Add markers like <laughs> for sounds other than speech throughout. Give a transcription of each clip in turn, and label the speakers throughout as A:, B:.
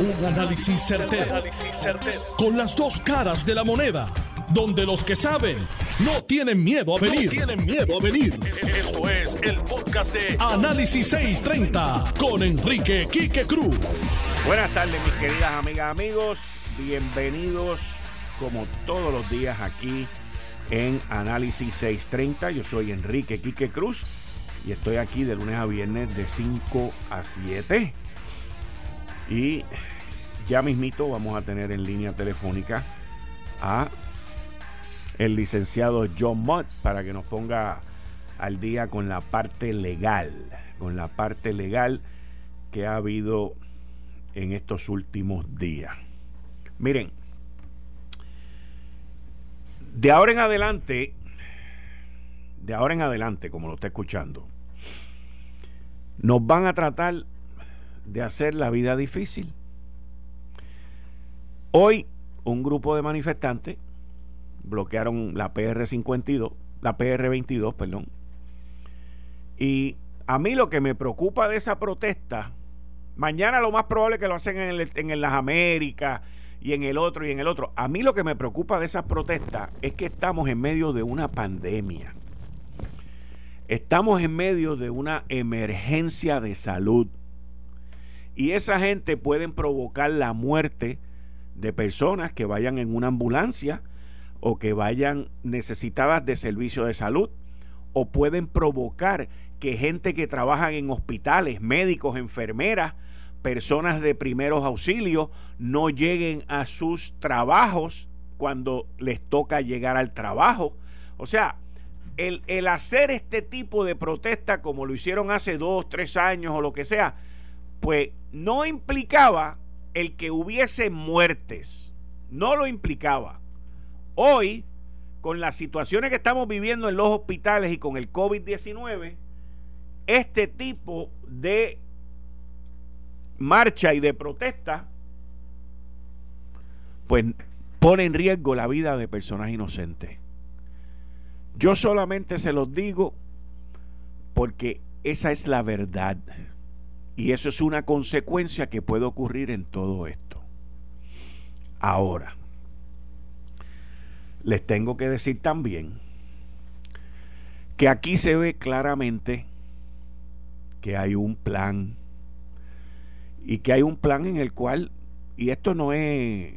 A: Un análisis certero, Con las dos caras de la moneda. Donde los que saben no tienen miedo a venir. tienen miedo a venir. Esto es el podcast de Análisis 630 con Enrique Quique Cruz.
B: Buenas tardes, mis queridas amigas, amigos. Bienvenidos como todos los días aquí en Análisis 630. Yo soy Enrique Quique Cruz y estoy aquí de lunes a viernes de 5 a 7 y ya mismito vamos a tener en línea telefónica a el licenciado John Mott para que nos ponga al día con la parte legal, con la parte legal que ha habido en estos últimos días. Miren, de ahora en adelante, de ahora en adelante, como lo está escuchando, nos van a tratar de hacer la vida difícil. Hoy un grupo de manifestantes bloquearon la PR52, la PR22, perdón. Y a mí lo que me preocupa de esa protesta, mañana lo más probable es que lo hacen en, en las Américas y en el otro y en el otro. A mí lo que me preocupa de esa protesta es que estamos en medio de una pandemia. Estamos en medio de una emergencia de salud. Y esa gente pueden provocar la muerte de personas que vayan en una ambulancia o que vayan necesitadas de servicio de salud o pueden provocar que gente que trabaja en hospitales, médicos, enfermeras, personas de primeros auxilios no lleguen a sus trabajos cuando les toca llegar al trabajo. O sea, el, el hacer este tipo de protesta como lo hicieron hace dos, tres años o lo que sea, pues no implicaba el que hubiese muertes, no lo implicaba. Hoy, con las situaciones que estamos viviendo en los hospitales y con el COVID-19, este tipo de marcha y de protesta, pues pone en riesgo la vida de personas inocentes. Yo solamente se los digo porque esa es la verdad. Y eso es una consecuencia que puede ocurrir en todo esto. Ahora, les tengo que decir también que aquí se ve claramente que hay un plan y que hay un plan en el cual y esto no es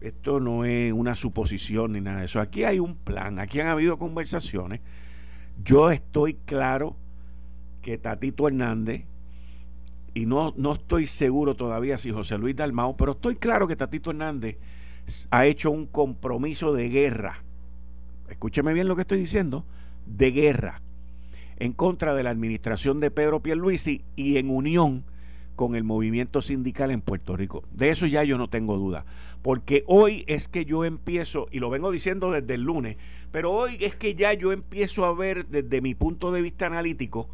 B: esto no es una suposición ni nada de eso. Aquí hay un plan, aquí han habido conversaciones. Yo estoy claro que Tatito Hernández y no, no estoy seguro todavía si José Luis Dalmao, pero estoy claro que Tatito Hernández ha hecho un compromiso de guerra. Escúcheme bien lo que estoy diciendo, de guerra en contra de la administración de Pedro Pierluisi y en unión con el movimiento sindical en Puerto Rico. De eso ya yo no tengo duda, porque hoy es que yo empiezo, y lo vengo diciendo desde el lunes, pero hoy es que ya yo empiezo a ver desde mi punto de vista analítico,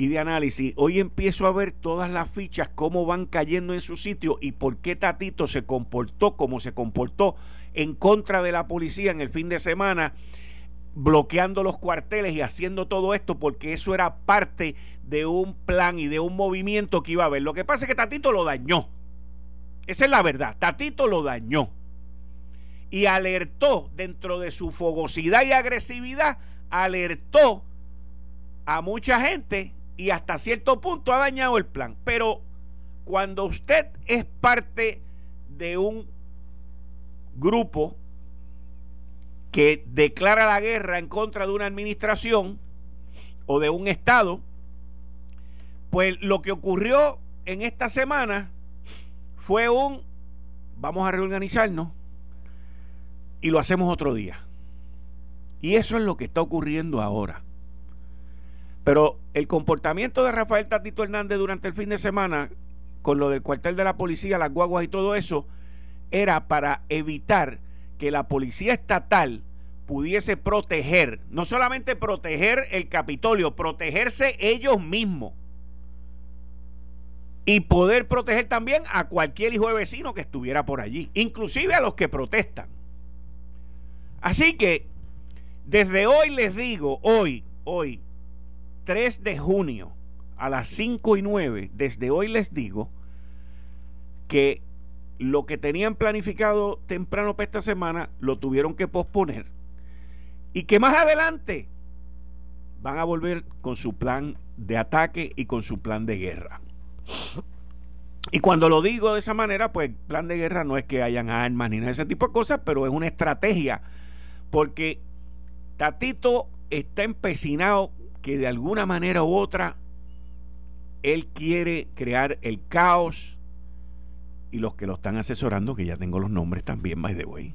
B: y de análisis, hoy empiezo a ver todas las fichas, cómo van cayendo en su sitio y por qué Tatito se comportó como se comportó en contra de la policía en el fin de semana, bloqueando los cuarteles y haciendo todo esto, porque eso era parte de un plan y de un movimiento que iba a haber. Lo que pasa es que Tatito lo dañó. Esa es la verdad. Tatito lo dañó. Y alertó dentro de su fogosidad y agresividad, alertó a mucha gente y hasta cierto punto ha dañado el plan. Pero cuando usted es parte de un grupo que declara la guerra en contra de una administración o de un Estado, pues lo que ocurrió en esta semana fue un, vamos a reorganizarnos y lo hacemos otro día. Y eso es lo que está ocurriendo ahora. Pero el comportamiento de Rafael Tatito Hernández durante el fin de semana, con lo del cuartel de la policía, las guaguas y todo eso, era para evitar que la policía estatal pudiese proteger, no solamente proteger el Capitolio, protegerse ellos mismos. Y poder proteger también a cualquier hijo de vecino que estuviera por allí, inclusive a los que protestan. Así que, desde hoy les digo, hoy, hoy, 3 de junio a las 5 y 9, desde hoy les digo, que lo que tenían planificado temprano para esta semana lo tuvieron que posponer y que más adelante van a volver con su plan de ataque y con su plan de guerra. Y cuando lo digo de esa manera, pues plan de guerra no es que hayan armas ni nada de ese tipo de cosas, pero es una estrategia, porque Tatito está empecinado que de alguna manera u otra él quiere crear el caos y los que lo están asesorando, que ya tengo los nombres también, by the way,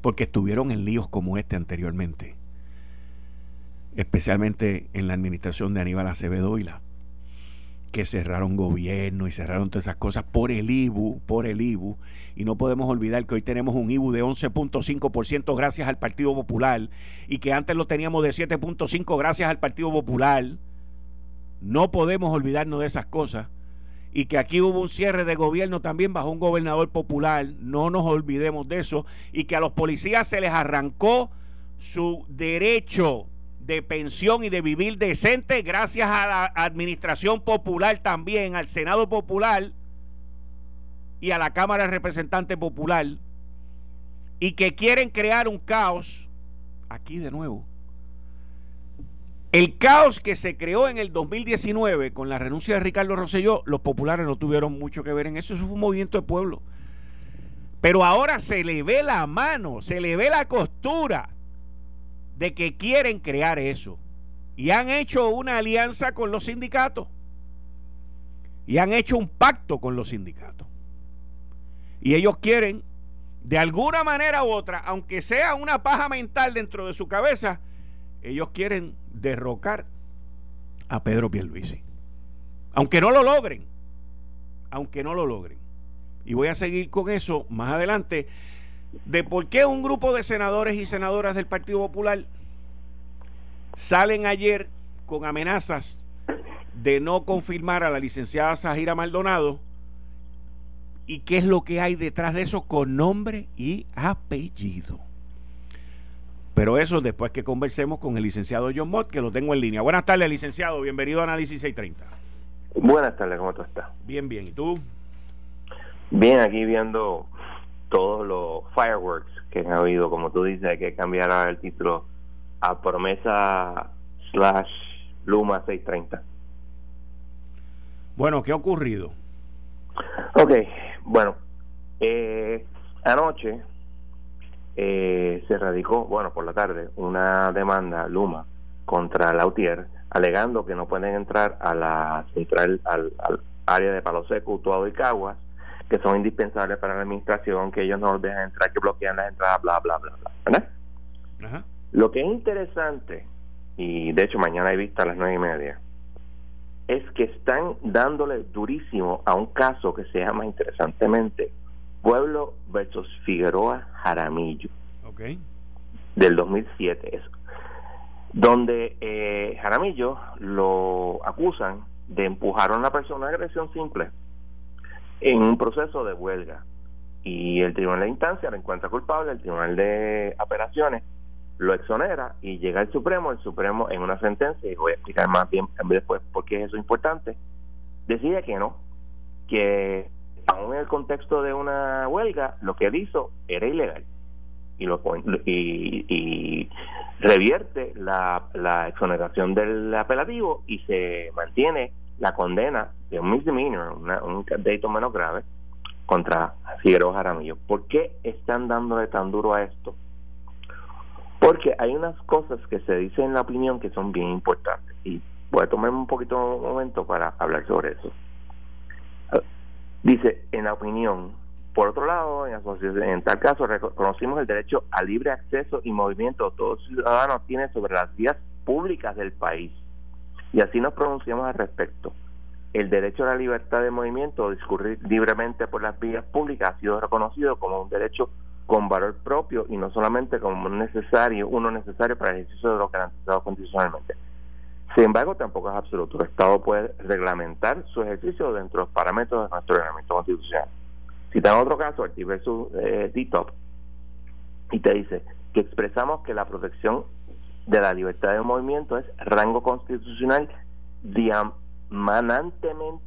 B: porque estuvieron en líos como este anteriormente, especialmente en la administración de Aníbal Acevedo y la que cerraron gobierno y cerraron todas esas cosas por el IBU, por el IBU. Y no podemos olvidar que hoy tenemos un IBU de 11.5% gracias al Partido Popular y que antes lo teníamos de 7.5% gracias al Partido Popular. No podemos olvidarnos de esas cosas. Y que aquí hubo un cierre de gobierno también bajo un gobernador popular. No nos olvidemos de eso. Y que a los policías se les arrancó su derecho de pensión y de vivir decente gracias a la administración popular también, al Senado Popular y a la Cámara de Representantes Popular, y que quieren crear un caos, aquí de nuevo, el caos que se creó en el 2019 con la renuncia de Ricardo Rosselló, los populares no tuvieron mucho que ver en eso, eso fue un movimiento de pueblo. Pero ahora se le ve la mano, se le ve la costura de que quieren crear eso. Y han hecho una alianza con los sindicatos. Y han hecho un pacto con los sindicatos. Y ellos quieren, de alguna manera u otra, aunque sea una paja mental dentro de su cabeza, ellos quieren derrocar a Pedro Pierluisi. Aunque no lo logren. Aunque no lo logren. Y voy a seguir con eso más adelante de por qué un grupo de senadores y senadoras del Partido Popular salen ayer con amenazas de no confirmar a la licenciada Sajira Maldonado y qué es lo que hay detrás de eso con nombre y apellido. Pero eso después que conversemos con el licenciado John Mott, que lo tengo en línea. Buenas tardes, licenciado. Bienvenido a Análisis 630.
C: Buenas tardes, ¿cómo tú estás?
B: Bien, bien. ¿Y tú?
C: Bien, aquí viendo todos los fireworks que han habido, como tú dices, hay que cambiar el título a promesa slash Luma 630.
B: Bueno, ¿qué ha ocurrido?
C: Ok, bueno, eh, anoche eh, se radicó, bueno, por la tarde, una demanda Luma contra Lautier, alegando que no pueden entrar a la central, al, al área de Palo Seco, Utuado y Caguas, que son indispensables para la administración, que ellos no los dejan entrar, que bloquean las entradas, bla, bla, bla, bla. ¿verdad? Lo que es interesante, y de hecho mañana hay vista a las nueve y media, es que están dándole durísimo a un caso que se llama interesantemente Pueblo versus Figueroa Jaramillo.
B: Okay.
C: Del 2007, eso. Donde eh, Jaramillo lo acusan de empujar a una persona a agresión simple en un proceso de huelga. Y el tribunal de instancia lo encuentra culpable, el tribunal de apelaciones lo exonera y llega al Supremo, el Supremo en una sentencia, y voy a explicar más bien después por qué es eso importante, decide que no, que aún en el contexto de una huelga, lo que él hizo era ilegal y lo y, y revierte la, la exoneración del apelativo y se mantiene la condena de un misdemeanor, un delito menos grave, contra Figueroa Jaramillo. ¿Por qué están dándole tan duro a esto? Porque hay unas cosas que se dicen en la opinión que son bien importantes. Y voy a tomarme un poquito un momento para hablar sobre eso. Dice, en la opinión, por otro lado, en, en tal caso, reconocimos el derecho a libre acceso y movimiento que todo ciudadano tiene sobre las vías públicas del país y así nos pronunciamos al respecto. El derecho a la libertad de movimiento o discurrir libremente por las vías públicas ha sido reconocido como un derecho con valor propio y no solamente como un necesario, uno necesario para el ejercicio de lo garantizado constitucionalmente. Sin embargo, tampoco es absoluto. El Estado puede reglamentar su ejercicio dentro de los parámetros de nuestro reglamento constitucional. Si en otro caso, el versus eh, DTOP, y te dice que expresamos que la protección de la libertad de movimiento es rango constitucional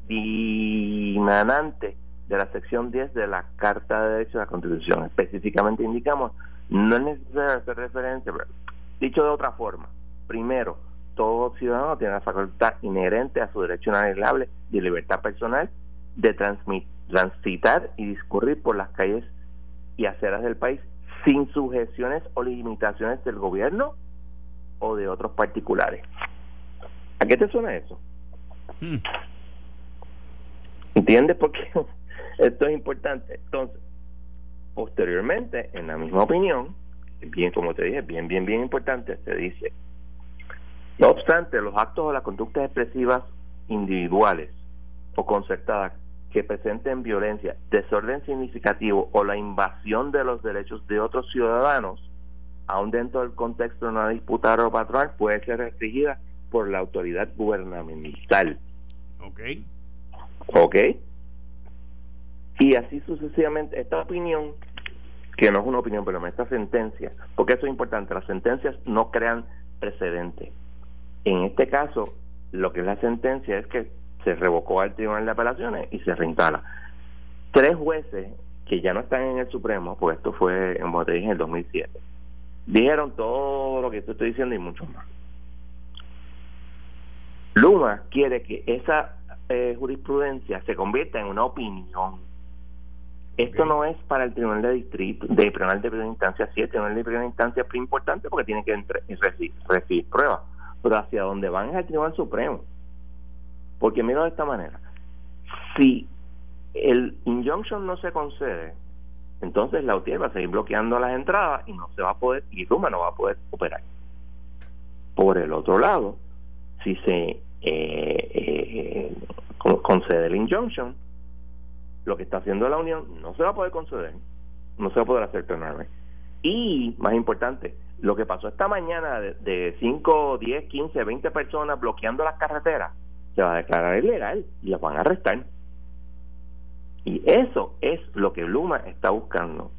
C: dimanante de la sección 10 de la Carta de Derechos de la Constitución. Específicamente indicamos, no es necesario hacer referencia, dicho de otra forma, primero, todo ciudadano tiene la facultad inherente a su derecho inalienable de libertad personal de transitar y discurrir por las calles y aceras del país sin sujeciones o limitaciones del gobierno o de otros particulares. ¿A qué te suena eso? Hmm. ¿Entiendes por qué <laughs> esto es importante? Entonces, posteriormente, en la misma opinión, bien como te dije, bien, bien, bien importante, se dice, no obstante, los actos o las conductas expresivas individuales o concertadas que presenten violencia, desorden significativo o la invasión de los derechos de otros ciudadanos, aun dentro del contexto de una disputa o patrón, puede ser restringida por la autoridad gubernamental.
B: Ok.
C: Ok. Y así sucesivamente, esta opinión, que no es una opinión, pero esta sentencia, porque eso es importante, las sentencias no crean precedentes. En este caso, lo que es la sentencia es que se revocó al Tribunal de Apelaciones y se reinstala. Tres jueces que ya no están en el Supremo, pues esto fue, como te en el 2007, dijeron todo lo que te estoy diciendo y mucho más. Luma quiere que esa eh, jurisprudencia se convierta en una opinión. Esto no es para el Tribunal de Distrito, de Tribunal de Primera Instancia 7, el Tribunal de Primera Instancia es importante porque tiene que recibir pruebas pero hacia donde van es al Tribunal Supremo. Porque mira de esta manera, si el injunction no se concede, entonces la UTIER va a seguir bloqueando las entradas y no se va a poder, y Ruma no va a poder operar. Por el otro lado, si se eh, eh, concede el injunction, lo que está haciendo la Unión no se va a poder conceder, no se va a poder hacer plenamente. Y, más importante, lo que pasó esta mañana de, 5, 10, 15, 20 personas bloqueando las carreteras, se va a declarar ilegal y las van a arrestar. Y eso es lo que Luma está buscando,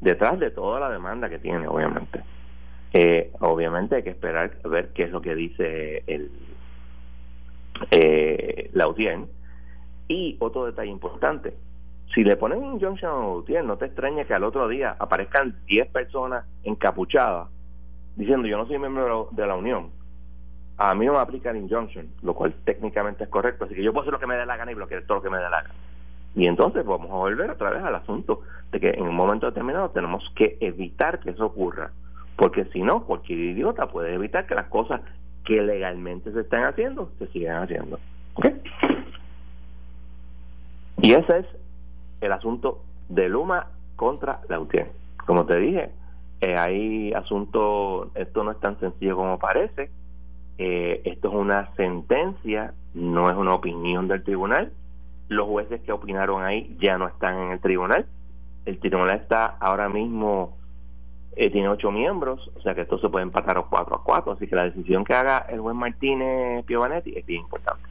C: detrás de toda la demanda que tiene, obviamente. Eh, obviamente hay que esperar a ver qué es lo que dice el eh, la audiencia. Y otro detalle importante, si le ponen injunction a Gutiérrez, no te extraña que al otro día aparezcan 10 personas encapuchadas diciendo yo no soy miembro de la Unión. A mí no me aplica el injunction, lo cual técnicamente es correcto, así que yo puedo hacer lo que me dé la gana y bloquear todo lo que me dé la gana. Y entonces vamos a volver otra vez al asunto de que en un momento determinado tenemos que evitar que eso ocurra, porque si no, cualquier idiota puede evitar que las cosas que legalmente se están haciendo se sigan haciendo. Y ese es el asunto de Luma contra Lautier. Como te dije, eh, hay asunto, esto no es tan sencillo como parece, eh, esto es una sentencia, no es una opinión del tribunal. Los jueces que opinaron ahí ya no están en el tribunal. El tribunal está ahora mismo, eh, tiene ocho miembros, o sea que esto se puede empatar a cuatro a cuatro, así que la decisión que haga el juez Martínez Piovanetti es bien importante.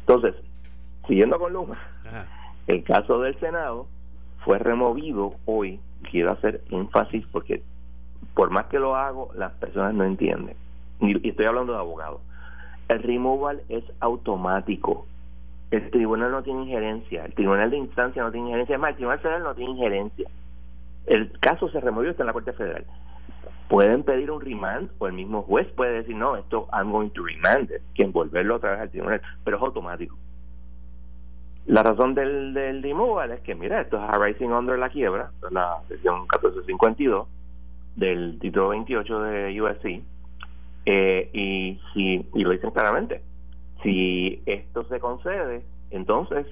C: Entonces, siguiendo con Luma, el caso del Senado fue removido hoy. Quiero hacer énfasis porque por más que lo hago, las personas no entienden. Y estoy hablando de abogados. El removal es automático. El tribunal no tiene injerencia. El tribunal de instancia no tiene injerencia. Es más, el tribunal federal no tiene injerencia. El caso se removió, está en la Corte Federal. Pueden pedir un remand o el mismo juez puede decir, no, esto I'm going to remand it, que envolverlo otra vez al tribunal, pero es automático. La razón del, del removal es que, mira, esto es Rising Under la quiebra, la sesión 1452 del título 28 de USC, eh, y, si, y lo dicen claramente, si esto se concede, entonces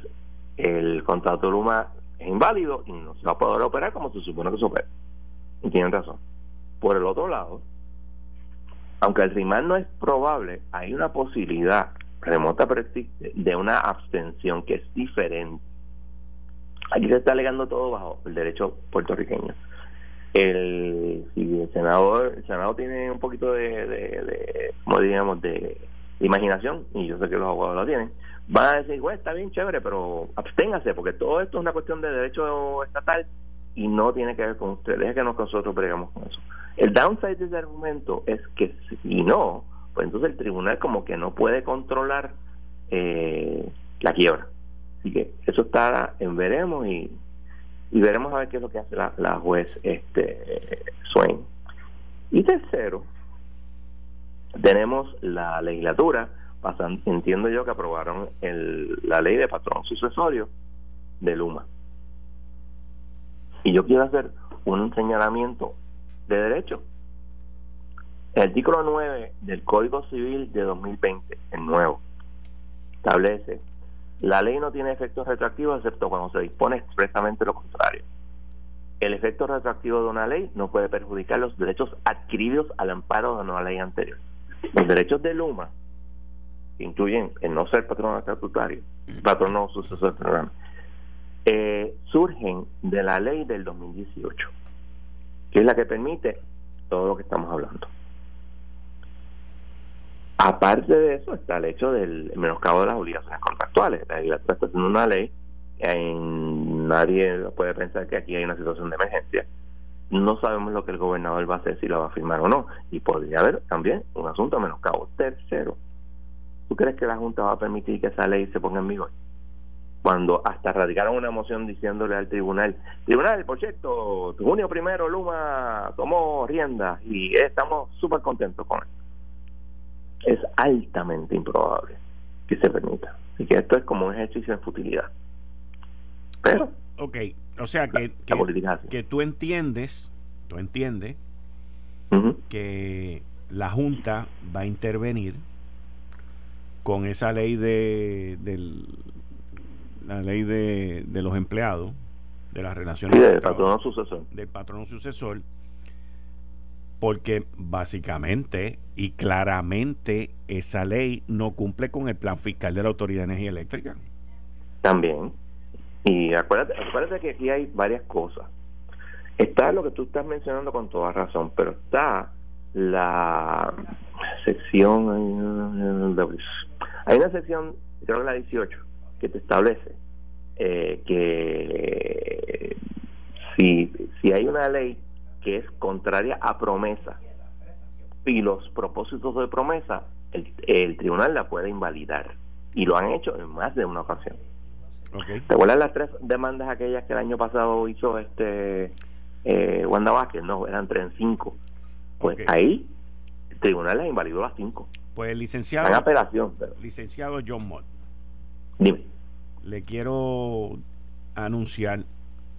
C: el contrato Luma es inválido y no se va a poder operar como se supone que se opera. Y tienen razón. Por el otro lado, aunque el RIMAN no es probable, hay una posibilidad remota pero existe, de una abstención que es diferente. Aquí se está alegando todo bajo el derecho puertorriqueño. El, si el senador, el senado tiene un poquito de, de, como diríamos, de, imaginación, y yo sé que los abogados lo tienen, van a decir, bueno, está bien chévere, pero absténgase, porque todo esto es una cuestión de derecho estatal y no tiene que ver con usted. Deje que nosotros bregamos con eso. El downside de ese argumento es que si no, pues entonces el tribunal como que no puede controlar eh, la quiebra. Así que eso está en veremos y, y veremos a ver qué es lo que hace la, la juez este Swain. Y tercero, tenemos la legislatura, entiendo yo que aprobaron el, la ley de patrón sucesorio de Luma. Y yo quiero hacer un señalamiento de derecho. El artículo 9 del Código Civil de 2020, el nuevo, establece la ley no tiene efectos retroactivos excepto cuando se dispone expresamente lo contrario. El efecto retroactivo de una ley no puede perjudicar los derechos adquiridos al amparo de una ley anterior. Los derechos de Luma, que incluyen el no ser patrono estatutario, patrono sucesor del programa, eh, surgen de la ley del 2018, que es la que permite todo lo que estamos hablando. Aparte de eso está el hecho del menoscabo de las obligaciones contractuales. La está haciendo una ley, en, nadie puede pensar que aquí hay una situación de emergencia. No sabemos lo que el gobernador va a hacer, si lo va a firmar o no. Y podría haber también un asunto de menoscabo. Tercero, ¿tú crees que la Junta va a permitir que esa ley se ponga en vigor? cuando hasta radicaron una moción diciéndole al tribunal, tribunal, por cierto, junio primero Luma tomó rienda y estamos súper contentos con él. Es altamente improbable que se permita. Así que esto es como un ejercicio de futilidad. Pero...
B: Ok, o sea que, que, tú entiendes, tú entiendes que la Junta va a intervenir con esa ley de, del la ley de, de los empleados, de las relaciones
C: del patrono sucesor.
B: Del patrono sucesor, porque básicamente y claramente esa ley no cumple con el plan fiscal de la Autoridad de Energía Eléctrica.
C: También. Y acuérdate, acuérdate que aquí hay varias cosas. Está lo que tú estás mencionando con toda razón, pero está la sección, hay una sección, creo que la 18, que te establece eh, que si, si hay una ley que es contraria a promesa y los propósitos de promesa, el, tribunal la puede invalidar. Y lo han hecho en más de una ocasión. ¿Te acuerdas las tres demandas aquellas que el año pasado hizo este eh, Wanda Vázquez? No, eran tres en cinco. Pues ahí el tribunal las invalidó las cinco.
B: Pues el licenciado.
C: En apelación.
B: Licenciado John Mott.
C: Dime
B: le quiero anunciar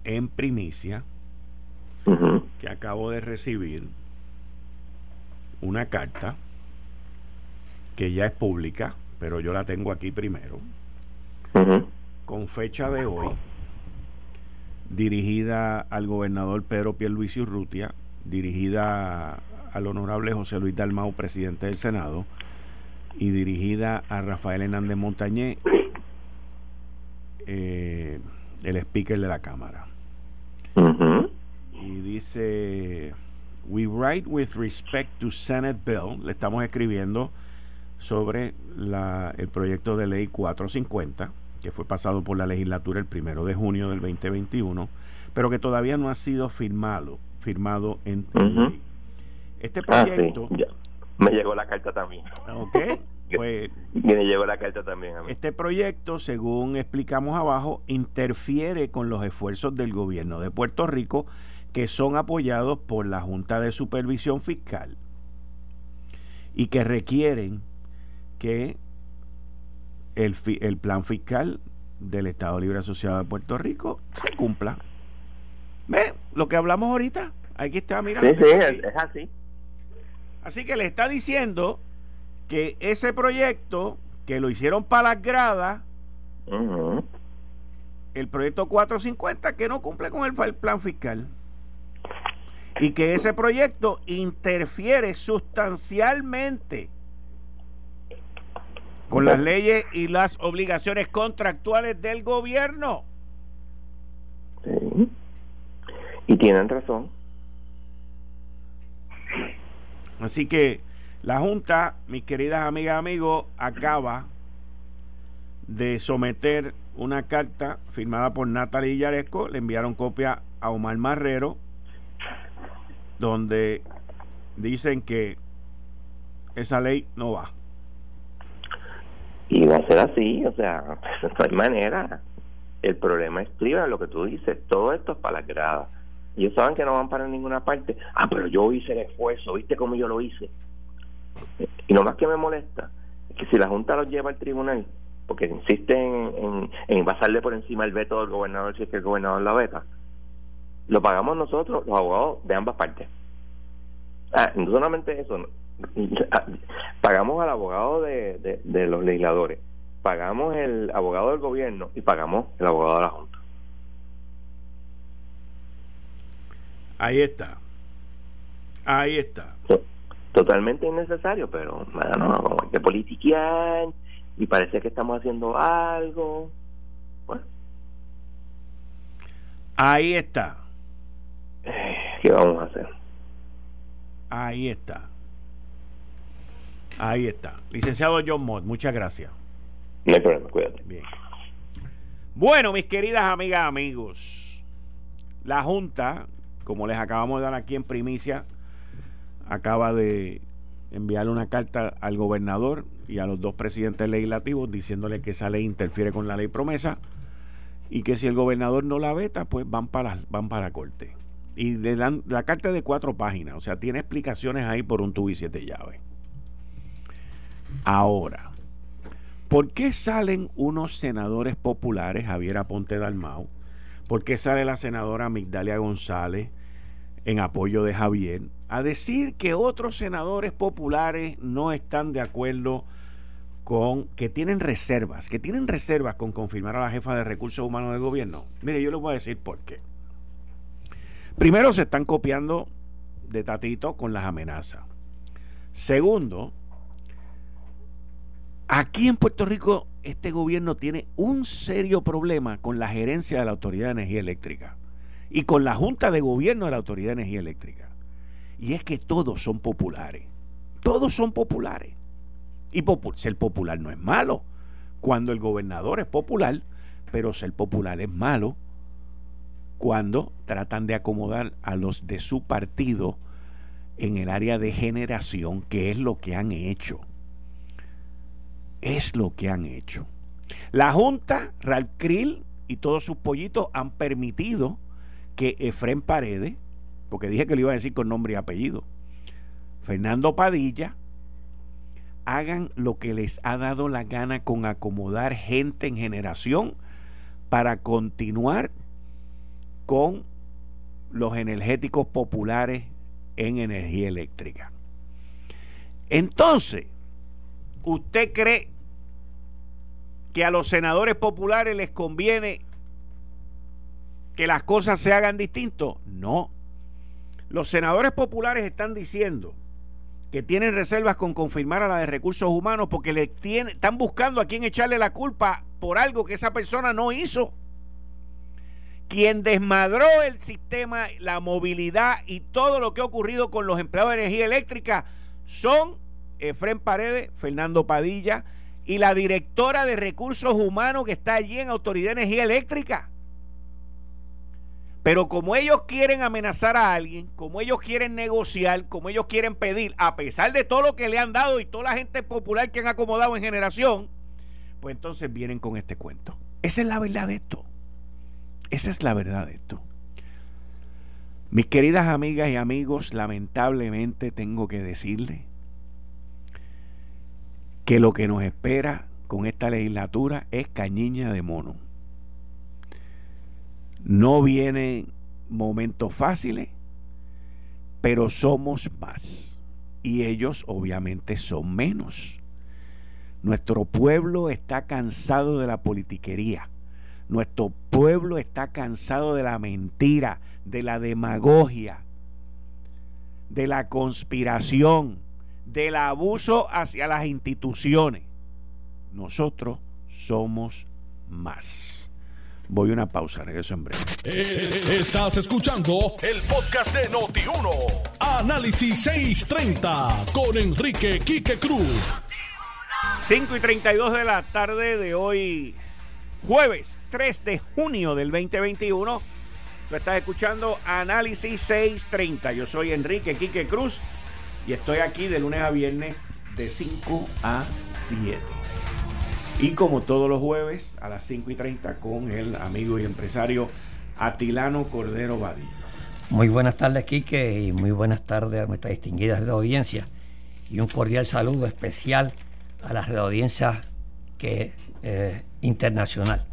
B: en primicia que acabo de recibir una carta que ya es pública, pero yo la tengo aquí primero, con fecha de hoy, dirigida al gobernador Pedro Pierluisi Urrutia, dirigida al honorable José Luis Dalmau, presidente del Senado, y dirigida a Rafael Hernández Montañé, eh, el speaker de la Cámara. Y dice, we write with respect to Senate Bill, le estamos escribiendo sobre la, el proyecto de ley 450, que fue pasado por la legislatura el primero de junio del 2021, pero que todavía no ha sido firmado, firmado en Este ah, proyecto...
C: Me llegó la carta también.
B: Ok. <laughs> Pues,
C: me llegó la carta también
B: Este proyecto, según explicamos abajo, interfiere con los esfuerzos del gobierno de Puerto Rico que son apoyados por la Junta de Supervisión Fiscal y que requieren que el, el plan fiscal del Estado Libre Asociado de Puerto Rico se cumpla. ¿Ve? Lo que hablamos ahorita. Aquí está, mira.
C: Sí, sí, es así.
B: Así que le está diciendo que ese proyecto que lo hicieron para las gradas, el proyecto 450, que no cumple con el plan fiscal. Y que ese proyecto interfiere sustancialmente con las leyes y las obligaciones contractuales del gobierno.
C: Sí. Y tienen razón.
B: Así que la Junta, mis queridas amigas y amigos, acaba de someter una carta firmada por Natalie Yaresco, le enviaron copia a Omar Marrero, donde dicen que esa ley no va.
C: Y va a ser así, o sea, <laughs> no hay manera. El problema es lo que tú dices, todo esto es para las gradas. Ellos saben que no van para ninguna parte. Ah, pero yo hice el esfuerzo, ¿viste cómo yo lo hice? Y lo más que me molesta es que si la Junta los lleva al tribunal, porque insisten en, en, pasarle por encima el veto del gobernador si es que el gobernador la veta, lo pagamos nosotros, los abogados de ambas partes. Ah, no solamente eso, pagamos al abogado de, de, los legisladores, pagamos el abogado del gobierno y pagamos el abogado de la Junta.
B: Ahí está. Ahí está.
C: Totalmente innecesario, pero bueno, como hay que politiquear y parece que estamos haciendo algo. Bueno.
B: Ahí está.
C: ¿Qué vamos a hacer?
B: Ahí está. Ahí está. Licenciado John Mott, muchas gracias.
C: No hay problema, cuídate.
B: Bien. Bueno, mis queridas amigas, amigos, la Junta, como les acabamos de dar aquí en primicia, acaba de enviarle una carta al gobernador y a los dos presidentes legislativos diciéndole que esa ley interfiere con la ley promesa y que si el gobernador no la veta, pues van para, van para la corte. Y le dan la carta de cuatro páginas, o sea, tiene explicaciones ahí por un tubo y siete llaves. Ahora, ¿por qué salen unos senadores populares, Javier Aponte Dalmau? ¿Por qué sale la senadora Migdalia González en apoyo de Javier a decir que otros senadores populares no están de acuerdo con que tienen reservas, que tienen reservas con confirmar a la jefa de recursos humanos del gobierno? Mire, yo les voy a decir por qué. Primero, se están copiando de Tatito con las amenazas. Segundo, Aquí en Puerto Rico este gobierno tiene un serio problema con la gerencia de la Autoridad de Energía Eléctrica y con la Junta de Gobierno de la Autoridad de Energía Eléctrica. Y es que todos son populares. Todos son populares. Y ser popular no es malo. Cuando el gobernador es popular, pero ser popular es malo cuando tratan de acomodar a los de su partido en el área de generación, que es lo que han hecho es lo que han hecho. La Junta, Ralph Krill y todos sus pollitos han permitido que Efren Paredes, porque dije que lo iba a decir con nombre y apellido, Fernando Padilla, hagan lo que les ha dado la gana con acomodar gente en generación para continuar con los energéticos populares en energía eléctrica. Entonces, ¿usted cree que a los senadores populares les conviene que las cosas se hagan distinto? No. Los senadores populares están diciendo que tienen reservas con confirmar a la de recursos humanos porque le están buscando a quién echarle la culpa por algo que esa persona no hizo. Quien desmadró el sistema, la movilidad y todo lo que ha ocurrido con los empleados de energía eléctrica son Efren Paredes, Fernando Padilla, y la directora de recursos humanos que está allí en Autoridad de Energía Eléctrica. Pero como ellos quieren amenazar a alguien, como ellos quieren negociar, como ellos quieren pedir, a pesar de todo lo que le han dado y toda la gente popular que han acomodado en generación, pues entonces vienen con este cuento. Esa es la verdad de esto. Esa es la verdad de esto. Mis queridas amigas y amigos, lamentablemente tengo que decirle que lo que nos espera con esta legislatura es cañiña de mono. No vienen momentos fáciles, pero somos más. Y ellos obviamente son menos. Nuestro pueblo está cansado de la politiquería. Nuestro pueblo está cansado de la mentira, de la demagogia, de la conspiración del abuso hacia las instituciones. Nosotros somos más. Voy a una pausa, regreso en breve.
A: Eh, estás escuchando el podcast de Noti1. Análisis 630 con Enrique Quique Cruz.
B: 5 y 32 de la tarde de hoy, jueves 3 de junio del 2021. Tú estás escuchando Análisis 630. Yo soy Enrique Quique Cruz y estoy aquí de lunes a viernes de 5 a 7. Y como todos los jueves a las 5 y 30 con el amigo y empresario Atilano Cordero Badi.
D: Muy buenas tardes, Quique, y muy buenas tardes a nuestras distinguidas de audiencia. Y un cordial saludo especial a las de audiencia que, eh, internacional.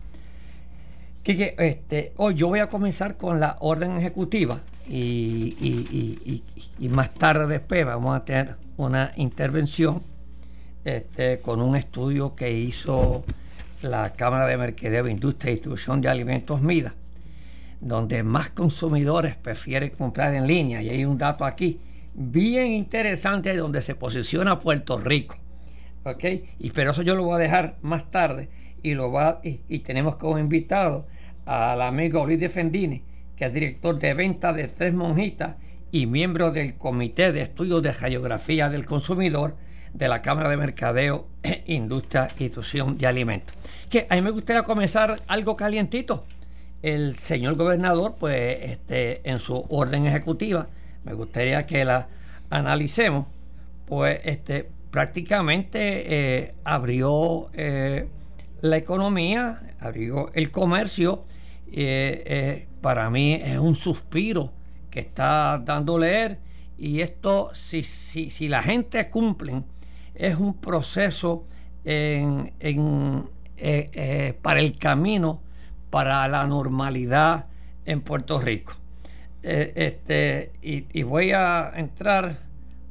D: Quique, este, hoy yo voy a comenzar con la orden ejecutiva y, y más tarde después vamos a tener una intervención este, con un estudio que hizo la Cámara de Mercadeo, Industria y Distribución de Alimentos MIDA, donde más consumidores prefieren comprar en línea. Y hay un dato aquí bien interesante donde se posiciona Puerto Rico. Y pero eso yo lo voy a dejar más tarde y, lo va, y, tenemos como invitado al amigo Luis Defendini, que es director de venta de Tres Monjitas y miembro del Comité de Estudios de Geografía del Consumidor de la Cámara de Mercadeo, <clears throat> Industria y de Alimentos. Que a mí me gustaría comenzar algo calientito. El señor gobernador, pues, este, en su orden ejecutiva, me gustaría que la analicemos, pues, este, prácticamente eh, abrió eh, la economía, abrió el comercio. Para mí es un suspiro que está dando leer y esto, si, si, si la gente cumple es un proceso en, eh, eh, para el camino para la normalidad en Puerto Rico. Eh, este, y, voy a entrar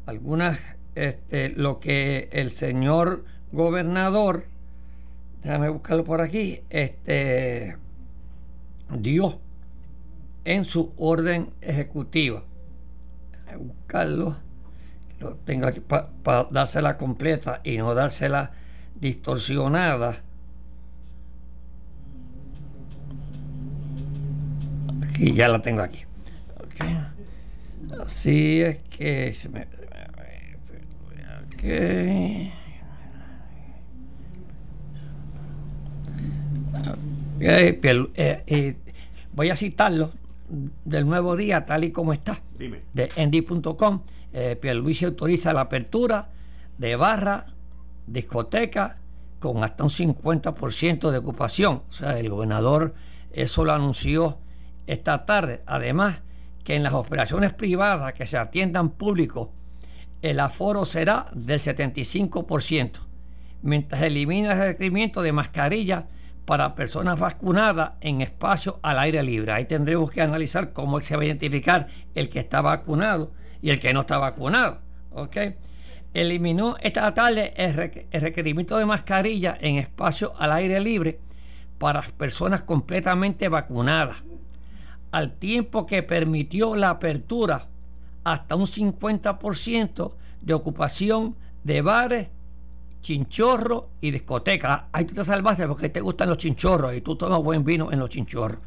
D: algunas, este, lo que el señor gobernador, déjame buscarlo por aquí, este, dio en su orden ejecutiva. Déjame buscarlo tengo aquí para dársela completa y no dársela distorsionada. Aquí ya la tengo aquí. Así es que se me. Okay. Eh, voy a citarlo del nuevo día tal y como está. De endy.com eh, Pierluisi autoriza la apertura de barra, discoteca, con hasta un 50% de ocupación. O sea, el gobernador eso lo anunció esta tarde. Además, que en las operaciones privadas que se atiendan público, el aforo será del 75%, mientras elimina el requerimiento de mascarilla para personas vacunadas en espacios al aire libre. Ahí tendremos que analizar cómo se va a identificar el que está vacunado y el que no está vacunado. Eliminó esta tarde el, requerimiento de mascarilla en espacios al aire libre para personas completamente vacunadas, al tiempo que permitió la apertura hasta un 50% de ocupación de bares, chinchorros y discotecas. Ahí tú te salvaste porque te gustan los chinchorros y tú tomas buen vino en los chinchorros.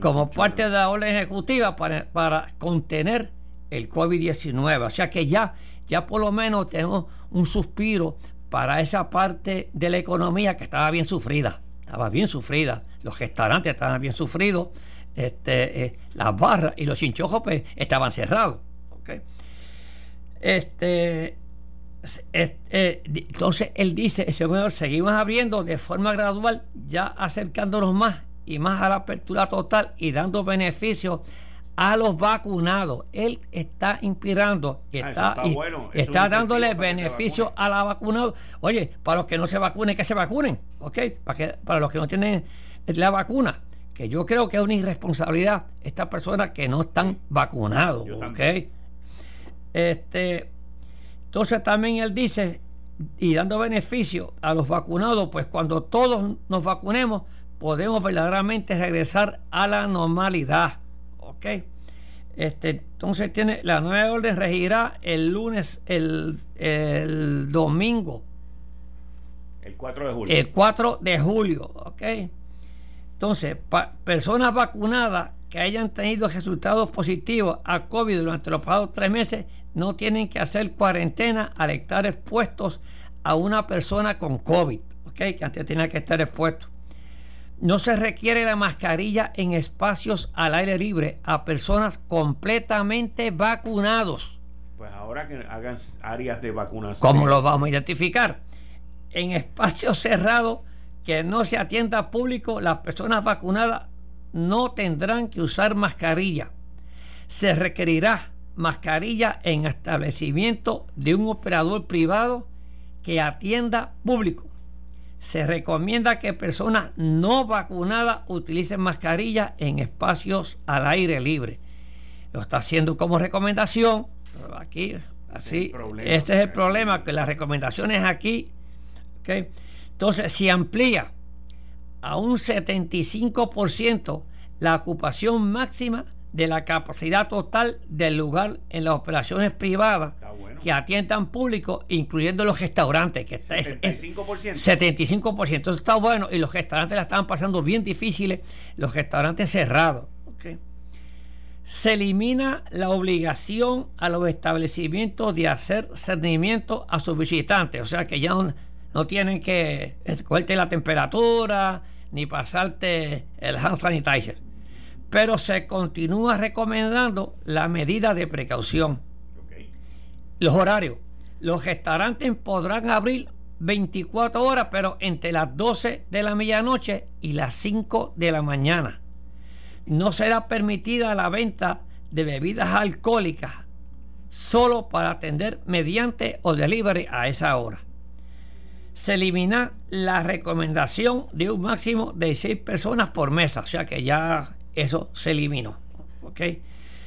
D: Como parte de la orden ejecutiva para, para contener el COVID-19. O sea que ya, ya por lo menos tenemos un suspiro para esa parte de la economía que estaba bien sufrida. Estaba bien sufrida. Los restaurantes estaban bien sufridos. Este, eh, las barras y los chinchojos pues, estaban cerrados. Este, eh, entonces él dice, ese seguimos abriendo de forma gradual, ya acercándonos más y más a la apertura total y dando beneficios a los vacunados. Él está inspirando, ah, está, está, dándole beneficio a la vacunada. Oye, para los que no se vacunen, que se vacunen, ¿ok? Para, que, para los que no tienen la vacuna, que yo creo que es una irresponsabilidad estas personas que no están vacunados, ¿ok? Este, entonces también él dice, y dando beneficio a los vacunados, pues cuando todos nos vacunemos, podemos verdaderamente regresar a la normalidad. ¿ok? Este, entonces tiene la nueva orden regirá el lunes, el, domingo.
B: El 4 de julio.
D: El 4 de julio, ¿ok? Entonces, personas vacunadas que hayan tenido resultados positivos a COVID durante los pasados tres meses no tienen que hacer cuarentena al estar expuestos a una persona con COVID, ¿ok? Que antes tenía que estar expuesto. No se requiere la mascarilla en espacios al aire libre a personas completamente vacunados.
B: Pues ahora que hagan áreas de vacunación.
D: ¿Cómo los vamos a identificar? En espacios cerrados que no se atienda público, las personas vacunadas no tendrán que usar mascarilla. Se requerirá mascarilla en establecimiento de un operador privado que atienda público. Se recomienda que personas no vacunadas utilicen mascarilla en espacios al aire libre. Lo está haciendo como recomendación. Aquí, así, este es el problema, que las recomendaciones aquí, entonces si amplía a un 75% la ocupación máxima de la capacidad total del lugar en las operaciones privadas que atiendan público, incluyendo los restaurantes, que 75%. Es, 75%. Eso está bueno y los restaurantes la estaban pasando bien difíciles, los restaurantes cerrados. Se elimina la obligación a los establecimientos de hacer cernimiento a sus visitantes, o sea que ya no, tienen que cogerte la temperatura ni pasarte el hand sanitizer pero se continúa recomendando la medida de precaución. Los horarios. Los restaurantes podrán abrir 24 horas, pero entre las 12 de la medianoche y las 5 de la mañana. No será permitida la venta de bebidas alcohólicas solo para atender mediante o delivery a esa hora. Se elimina la recomendación de un máximo de 6 personas por mesa, o sea que ya eso se eliminó.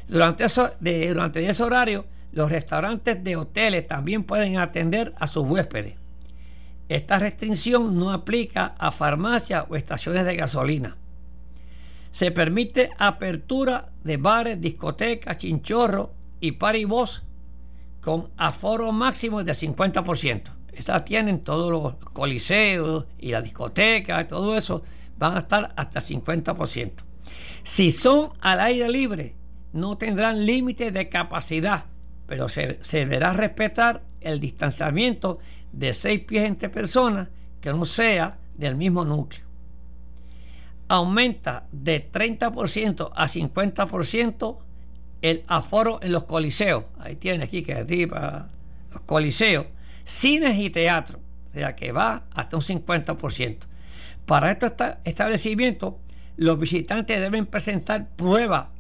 D: Durante, eso, durante ese horario, los restaurantes de hoteles también pueden atender a sus huéspedes. Esta restricción no aplica a farmacias o estaciones de gasolina. Se permite apertura de bares, discotecas, chinchorros y paribos con aforo máximo de 50%. Estas tienen todos los coliseos y las discotecas, todo eso van a estar hasta 50%. Si son al aire libre, no tendrán límite de capacidad, pero se, deberá respetar el distanciamiento de seis pies entre personas que no sea del mismo núcleo. Aumenta de 30% a 50% el aforo en los coliseos. Ahí tiene aquí que para los coliseos, cines y teatro. O sea que va hasta un 50%. Para estos establecimientos los visitantes deben presentar prueba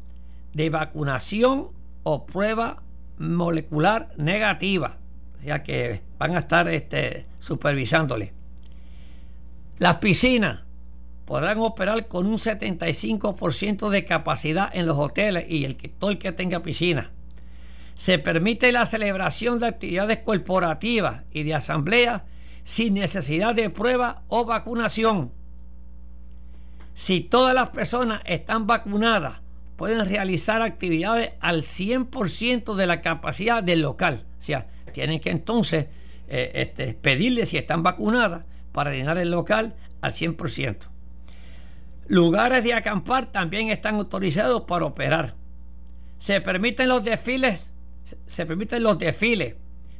D: de vacunación o prueba molecular negativa, o sea que van a estar este, supervisándole. Las piscinas podrán operar con un 75% de capacidad en los hoteles y el que, todo el que tenga piscina. Se permite la celebración de actividades corporativas y de asambleas sin necesidad de prueba o vacunación si todas las personas están vacunadas, pueden realizar actividades al 100% de la capacidad del local. O sea, tienen que entonces eh, este, pedirle si están vacunadas para llenar el local al 100%. Lugares de acampar también están autorizados para operar. Se permiten los desfiles, se permiten los desfiles,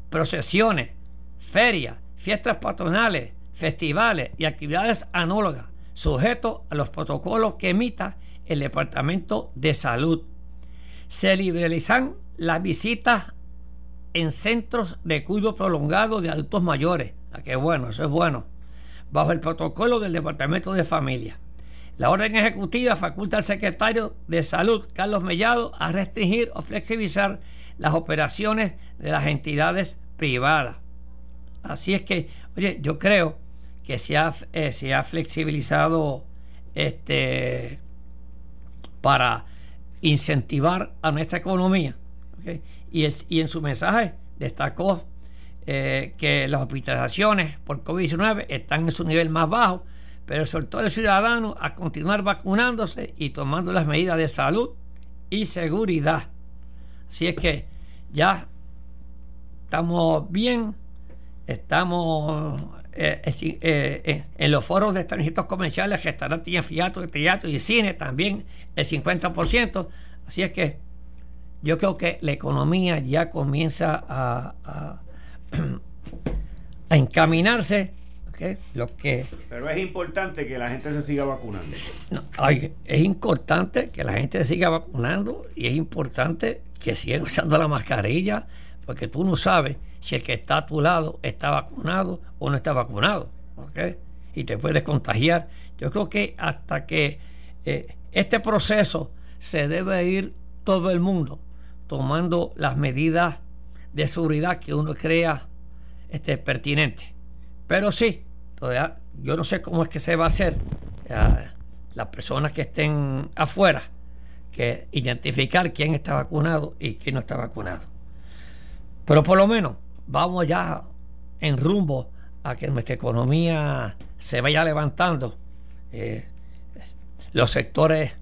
D: procesiones, ferias, fiestas patronales, festivales y actividades anólogas sujeto a los protocolos que emita el Departamento de Salud. Se liberalizan las visitas en centros de cuidado prolongado de adultos mayores. Ah, qué bueno, eso es bueno. Bajo el protocolo del Departamento de Familia. La orden ejecutiva faculta al secretario de Salud, Carlos Mellado, a restringir o flexibilizar las operaciones de las entidades privadas. Así es que, oye, yo creo que se ha, eh, se ha flexibilizado este, para incentivar a nuestra economía. Y, y, en su mensaje destacó eh, que las hospitalizaciones por COVID-19 están en su nivel más bajo, pero exhortó al ciudadano a continuar vacunándose y tomando las medidas de salud y seguridad. Así es que ya estamos bien, estamos eh, eh, eh, en los foros de establecimientos comerciales, restaurantes y anfiteatros, teatro y cine también el 50%. Así es que yo creo que la economía ya comienza a, a, <clears throat> encaminarse. Lo que,
B: Pero es importante que la gente se siga vacunando.
D: es importante que la gente se siga vacunando y es importante que sigan usando la mascarilla porque tú no sabes si el que está a tu lado está vacunado o no está vacunado. y te puedes contagiar. Yo creo que hasta que eh, este proceso se debe ir todo el mundo tomando las medidas de seguridad que uno crea este, pertinente. Pero sí, todavía, yo no sé cómo es que se va a hacer las personas que estén afuera, que identificar quién está vacunado y quién no está vacunado. Pero por lo menos vamos ya en rumbo a que nuestra economía se vaya levantando. Eh, los sectores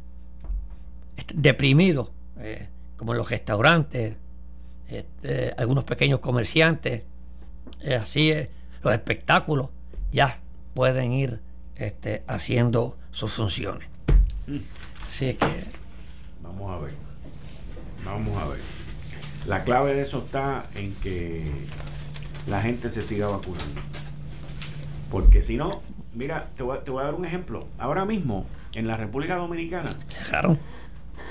D: deprimidos, eh, como los restaurantes, este, algunos pequeños comerciantes, eh, así es, los espectáculos, ya pueden ir este, haciendo sus funciones.
B: Así es que. Vamos a ver. Vamos a ver. La clave de eso está en que la gente se siga vacunando. Porque si no, mira, te voy, a dar un ejemplo. Ahora mismo, en la República Dominicana,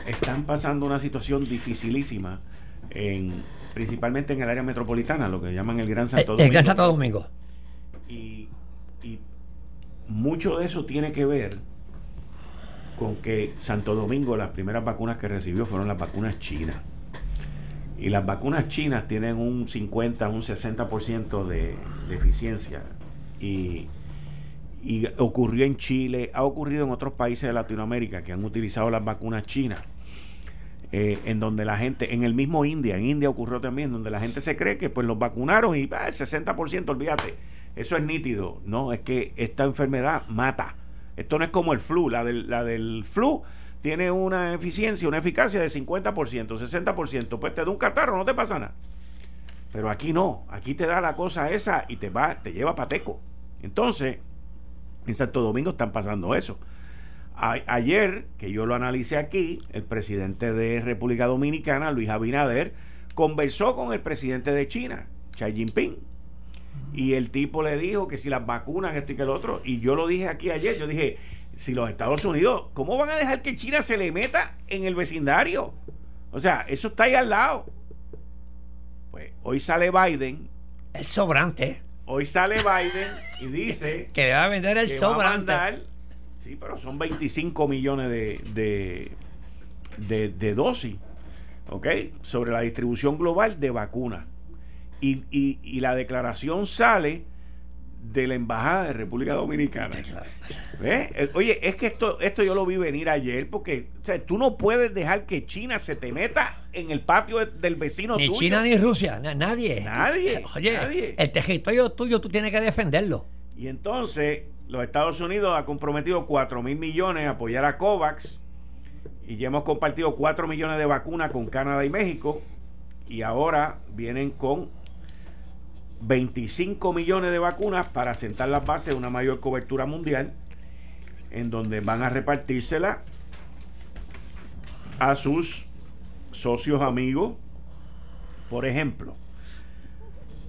B: están pasando una situación dificilísima, en, principalmente en el área metropolitana, lo que llaman el Gran Santo
D: Domingo. El Gran Santo Domingo.
B: Y, y mucho de eso tiene que ver con que Santo Domingo, las primeras vacunas que recibió fueron las vacunas chinas. Y las vacunas chinas tienen un 50, un 60% de, de eficiencia y, ocurrió en Chile, ha ocurrido en otros países de Latinoamérica que han utilizado las vacunas chinas. Eh, en donde la gente, en el mismo India, en India ocurrió también, donde la gente se cree que pues los vacunaron y ah, el 60%, olvídate, eso es nítido, no, es que esta enfermedad mata. Esto no es como el flu, la del, la del flu tiene una eficiencia, una eficacia de 50%, 60%, pues te da un catarro, no te pasa nada. Pero aquí no, aquí te da la cosa esa y te va, te lleva pateco. Entonces, en Santo Domingo están pasando eso. ayer, que yo lo analicé aquí, el presidente de República Dominicana, Luis Abinader, conversó con el presidente de China, Xi Jinping. Y el tipo le dijo que si las vacunas, esto y que el otro. Y yo lo dije aquí ayer, yo dije, si los Estados Unidos, ¿cómo van a dejar que China se le meta en el vecindario? O sea, eso está ahí al lado. Pues hoy sale Biden.
D: Es sobrante.
B: Hoy sale Biden y dice <laughs>
D: que le va a vender el sobrante.
B: sí, pero son 25 millones de, de, dosis, ¿ok? Sobre la distribución global de vacunas. Y, y, la declaración sale de la Embajada de República Dominicana. Eh, oye, es que esto, esto yo lo vi venir ayer porque o sea, tú no puedes dejar que China se te meta en el patio del vecino
D: ni China ni Rusia, nadie.
B: Nadie. <laughs>
D: Oye, el territorio tuyo tú tienes que defenderlo.
B: Y entonces los Estados Unidos ha comprometido 4 mil millones a apoyar a COVAX y ya hemos compartido 4 millones de vacunas con Canadá y México y ahora vienen con 25 millones de vacunas para sentar las bases de una mayor cobertura mundial, en donde van a repartírsela a sus socios amigos. Por ejemplo,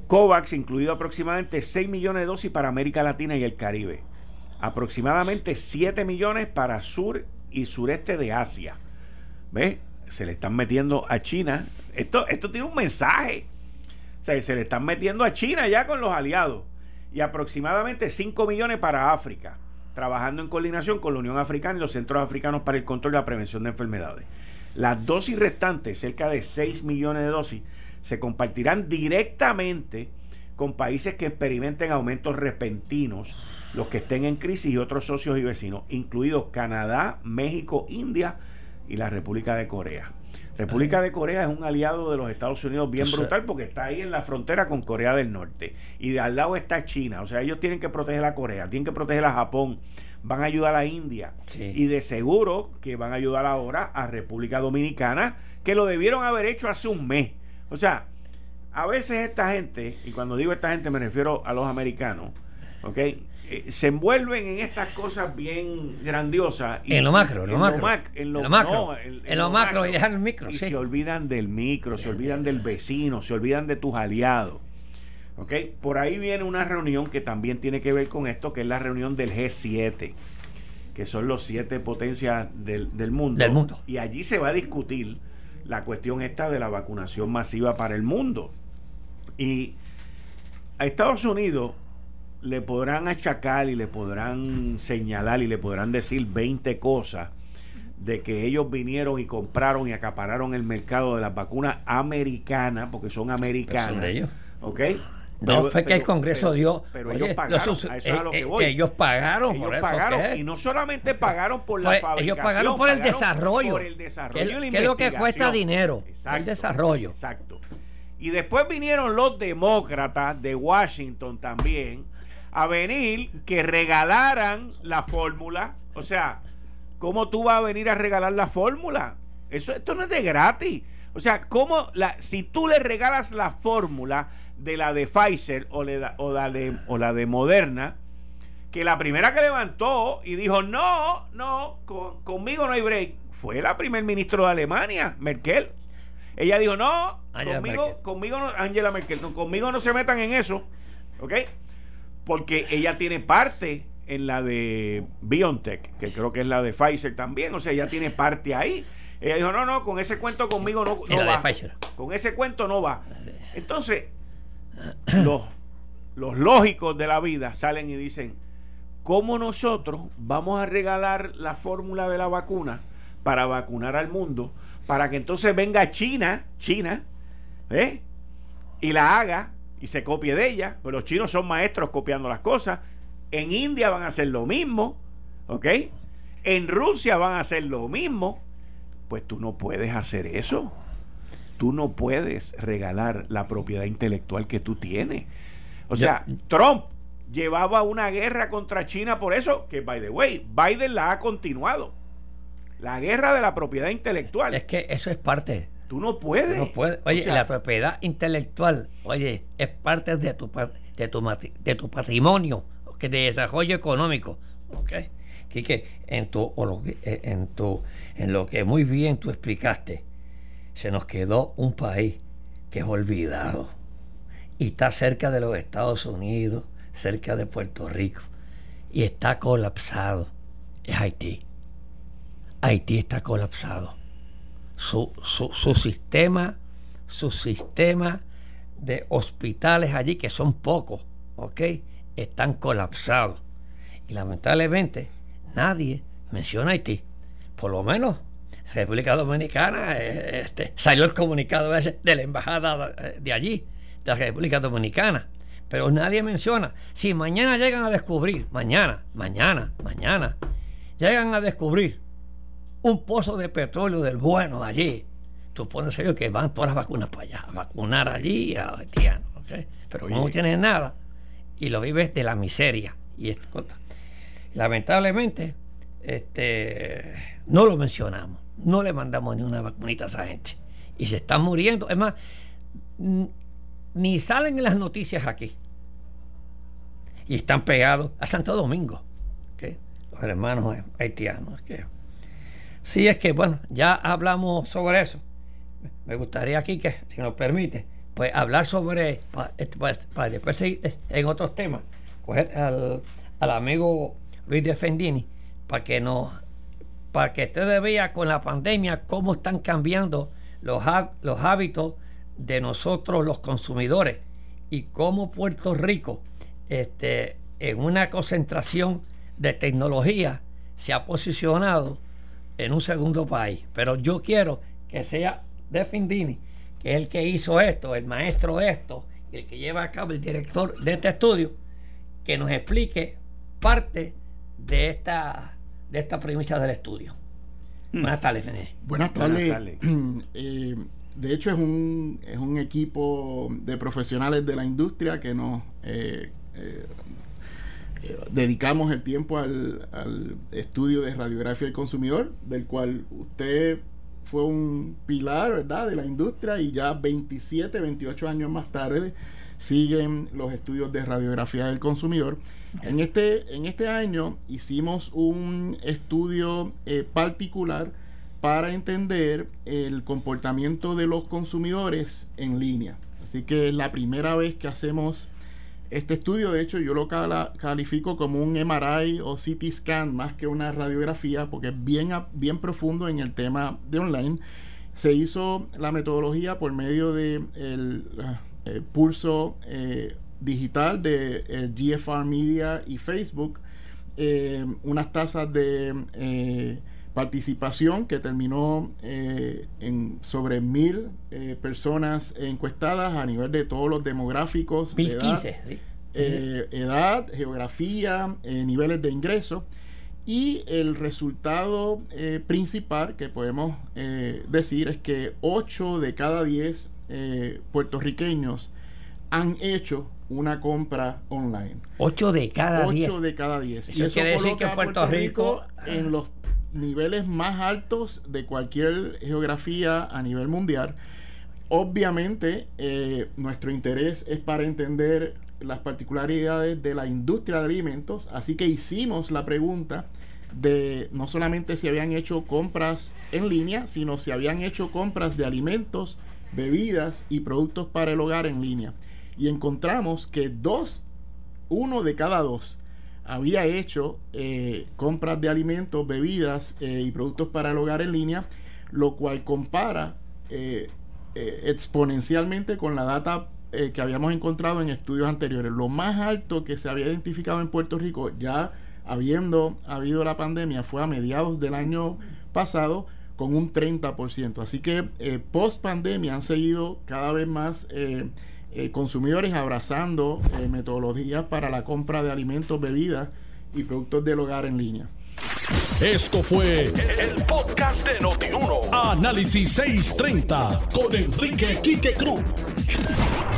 B: COVAX incluido aproximadamente 6 millones de dosis para América Latina y el Caribe, aproximadamente 7 millones para sur y sureste de Asia. ¿Ves? Se le están metiendo a China. Esto, esto tiene un mensaje se le están metiendo a China ya con los aliados. Y aproximadamente 5 millones para África, trabajando en coordinación con la Unión Africana y los Centros Africanos para el Control y la Prevención de Enfermedades. Las dosis restantes, cerca de 6 millones de dosis, se compartirán directamente con países que experimenten aumentos repentinos, los que estén en crisis y otros socios y vecinos, incluidos Canadá, México, India y la República de Corea. República de Corea es un aliado de los Estados Unidos bien brutal porque está ahí en la frontera con Corea del Norte. Y de al lado está China. O sea, ellos tienen que proteger a Corea, tienen que proteger a Japón, van a ayudar a India. Y de seguro que van a ayudar ahora a República Dominicana, que lo debieron haber hecho hace un mes. O sea, a veces esta gente, y cuando digo esta gente me refiero a los americanos, ¿ok? Eh, se envuelven en estas cosas bien grandiosas.
D: Y, en lo macro, en lo macro.
B: en lo, macro.
D: en, lo, macro, y dejan el micro.
B: Y se olvidan del micro, se olvidan del vecino, se olvidan de tus aliados. ¿Ok? Por ahí viene una reunión que también tiene que ver con esto, que es la reunión del G7, que son los siete potencias del, del mundo.
D: Del mundo.
B: Y allí se va a discutir la cuestión esta de la vacunación masiva para el mundo. Y a Estados Unidos le podrán achacar y le podrán señalar y le podrán decir 20 cosas de que ellos vinieron y compraron y acapararon el mercado de las vacunas americanas, porque son americanas. de ellos. ¿Ok?
D: No fue que el Congreso dio.
B: Pero ellos pagaron. a eso es a lo que
D: eh, voy. Ellos pagaron
B: ellos pagaron. Y no solamente pagaron por la fabricación.
D: Pues, ellos pagaron por el desarrollo.
B: Por el desarrollo.
D: Que, es lo que cuesta dinero. el desarrollo.
B: Exacto. Y después vinieron los demócratas de Washington también a venir que regalaran la fórmula. O sea, ¿cómo tú vas a venir a regalar la fórmula? Eso, esto no es de gratis. O sea, ¿cómo la, si tú le regalas la fórmula de la de Pfizer o, o, la de, o la de Moderna, que la primera que levantó y dijo, no, no, conmigo no hay break, fue la primer ministro de Alemania, Merkel. Ella dijo, no, conmigo, conmigo no, Angela Merkel, conmigo no se metan en eso, ¿ok? Porque ella tiene parte en la de BioNTech, que creo que es la de Pfizer también, o sea, ella tiene parte ahí. Ella dijo, no, no, con ese cuento conmigo no, no va. Con ese cuento no va. Entonces, los, los lógicos de la vida salen y dicen, ¿cómo nosotros vamos a regalar la fórmula de la vacuna para vacunar al mundo? Para que entonces venga China, China, ¿eh? y la haga y se copie de ella. Pues los chinos son maestros copiando las cosas. En India van a hacer lo mismo, ¿ok? En Rusia van a hacer lo mismo. Pues tú no puedes hacer eso. Tú no puedes regalar la propiedad intelectual que tú tienes. O sea, Trump llevaba una guerra contra China por eso, que by the way, Biden la ha continuado. La guerra de la propiedad intelectual.
D: Es que eso es parte.
B: Tú no puedes.
D: Oye, la propiedad intelectual, oye, es parte de tu, de tu, de tu patrimonio, de desarrollo económico. ¿ok? que en tu, eh, en tu, en lo que muy bien tú explicaste, se nos quedó un país que es olvidado y está cerca de los Estados Unidos, cerca de Puerto Rico y está colapsado. Es Haití. Haití está colapsado. Su, su, sistema, su sistema de hospitales allí, que son pocos, ¿ok? Están colapsados. Y lamentablemente nadie menciona Haití. Por lo menos República Dominicana, eh, este, salió el comunicado de la embajada de allí, de la República Dominicana. Pero nadie menciona, si mañana llegan a descubrir, mañana, mañana, mañana, llegan a descubrir un pozo de petróleo del bueno allí, tú pones ellos que van todas las vacunas para allá, a vacunar allí a haitianos, pero no tienes nada y lo vives de la miseria. Y esto, lamentablemente, este, no lo mencionamos no le mandamos ni una vacunita a esa gente. Y se están muriendo. Es más, ni salen en las noticias aquí. Y están pegados a Santo Domingo. Los hermanos haitianos. Que, sí, es que, bueno, ya hablamos sobre eso. Me gustaría aquí que, si nos permite, pues hablar sobre, este, para, después seguir en otros temas, coger al, al amigo Luis Defendini para que nos para que ustedes vean con la pandemia cómo están cambiando los, los hábitos de nosotros los consumidores y cómo Puerto Rico este, en una concentración de tecnología se ha posicionado en un segundo país. Pero yo quiero que sea Defendini, que es el que hizo esto, el maestro de esto, el que lleva a cabo el director de este estudio, que nos explique parte de esta de esta premisa del estudio. Mm. Buenas tardes, Fené.
E: Buenas tardes. <clears throat> Eh, de hecho, es un, es un equipo de profesionales de la industria que nos eh, eh, dedicamos el tiempo al, al, estudio de radiografía del consumidor, del cual usted fue un pilar, ¿verdad?, de la industria y ya 27, 28 años más tarde siguen los estudios de radiografía del consumidor. En este, en este año hicimos un estudio eh, particular para entender el comportamiento de los consumidores en línea. Así que es la primera vez que hacemos este estudio. De hecho, yo lo califico como un MRI o CT scan más que una radiografía porque es bien, profundo en el tema de online. Se hizo la metodología por medio de el, pulso eh, digital de GFR Media y Facebook, unas tasas de participación que terminó en sobre mil personas encuestadas a nivel de todos los demográficos.
D: 1015,
E: edad, geografía, niveles de ingreso. Y el resultado eh, principal que podemos eh, decir es que 8 de cada 10 eh, puertorriqueños han hecho una compra online.
D: 8 de cada 10.
E: 8 de cada 10.
D: Eso, y eso quiere decir que Puerto, Rico,
E: en los niveles más altos de cualquier geografía a nivel mundial. Obviamente, nuestro interés es para entender las particularidades de la industria de alimentos, así que hicimos la pregunta de no solamente si habían hecho compras en línea, sino si habían hecho compras de alimentos, bebidas y productos para el hogar en línea. Y encontramos que dos, uno de cada dos, había hecho eh, compras de alimentos, bebidas eh, y productos para el hogar en línea, lo cual compara eh, exponencialmente con la data eh, que habíamos encontrado en estudios anteriores. Lo más alto que se había identificado en Puerto Rico, ya habiendo habido la pandemia, fue a mediados del año pasado con un 30%. Así que eh, post pandemia han seguido cada vez más eh, consumidores abrazando metodologías para la compra de alimentos, bebidas y productos del hogar en línea.
A: Esto fue el, podcast de Notiuno. Análisis 630 con Enrique Quique Cruz.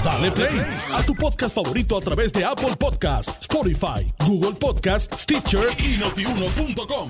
A: Dale play a tu podcast favorito a través de Apple Podcasts, Spotify, Google Podcasts, Stitcher y notiuno.com.